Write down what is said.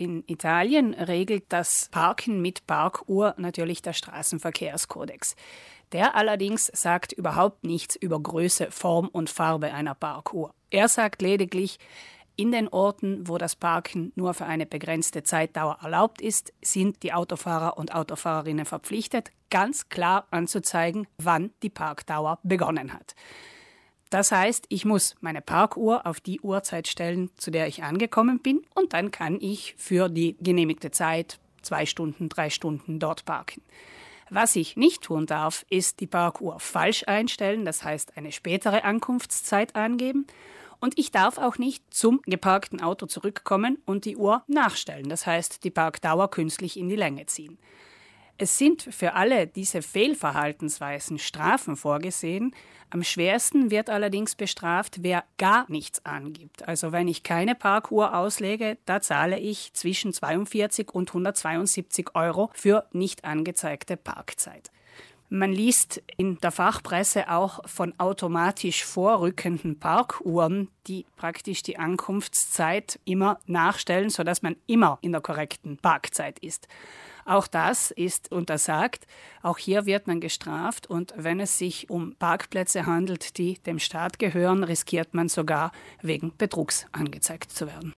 In Italien regelt das Parken mit Parkuhr natürlich der Straßenverkehrskodex. Der allerdings sagt überhaupt nichts über Größe, Form und Farbe einer Parkuhr. Er sagt lediglich, in den Orten, wo das Parken nur für eine begrenzte Zeitdauer erlaubt ist, sind die Autofahrer und Autofahrerinnen verpflichtet, ganz klar anzuzeigen, wann die Parkdauer begonnen hat. Das heißt, ich muss meine Parkuhr auf die Uhrzeit stellen, zu der ich angekommen bin, und dann kann ich für die genehmigte Zeit zwei Stunden, drei Stunden dort parken. Was ich nicht tun darf, ist die Parkuhr falsch einstellen, das heißt eine spätere Ankunftszeit angeben. Und ich darf auch nicht zum geparkten Auto zurückkommen und die Uhr nachstellen, das heißt die Parkdauer künstlich in die Länge ziehen. Es sind für alle diese Fehlverhaltensweisen Strafen vorgesehen. Am schwersten wird allerdings bestraft, wer gar nichts angibt. Also wenn ich keine Parkuhr auslege, da zahle ich zwischen 42 und 172 Euro für nicht angezeigte Parkzeit. Man liest in der Fachpresse auch von automatisch vorrückenden Parkuhren, die praktisch die Ankunftszeit immer nachstellen, sodass man immer in der korrekten Parkzeit ist. Auch das ist untersagt. Auch hier wird man gestraft und wenn es sich um Parkplätze handelt, die dem Staat gehören, riskiert man sogar wegen Betrugs angezeigt zu werden.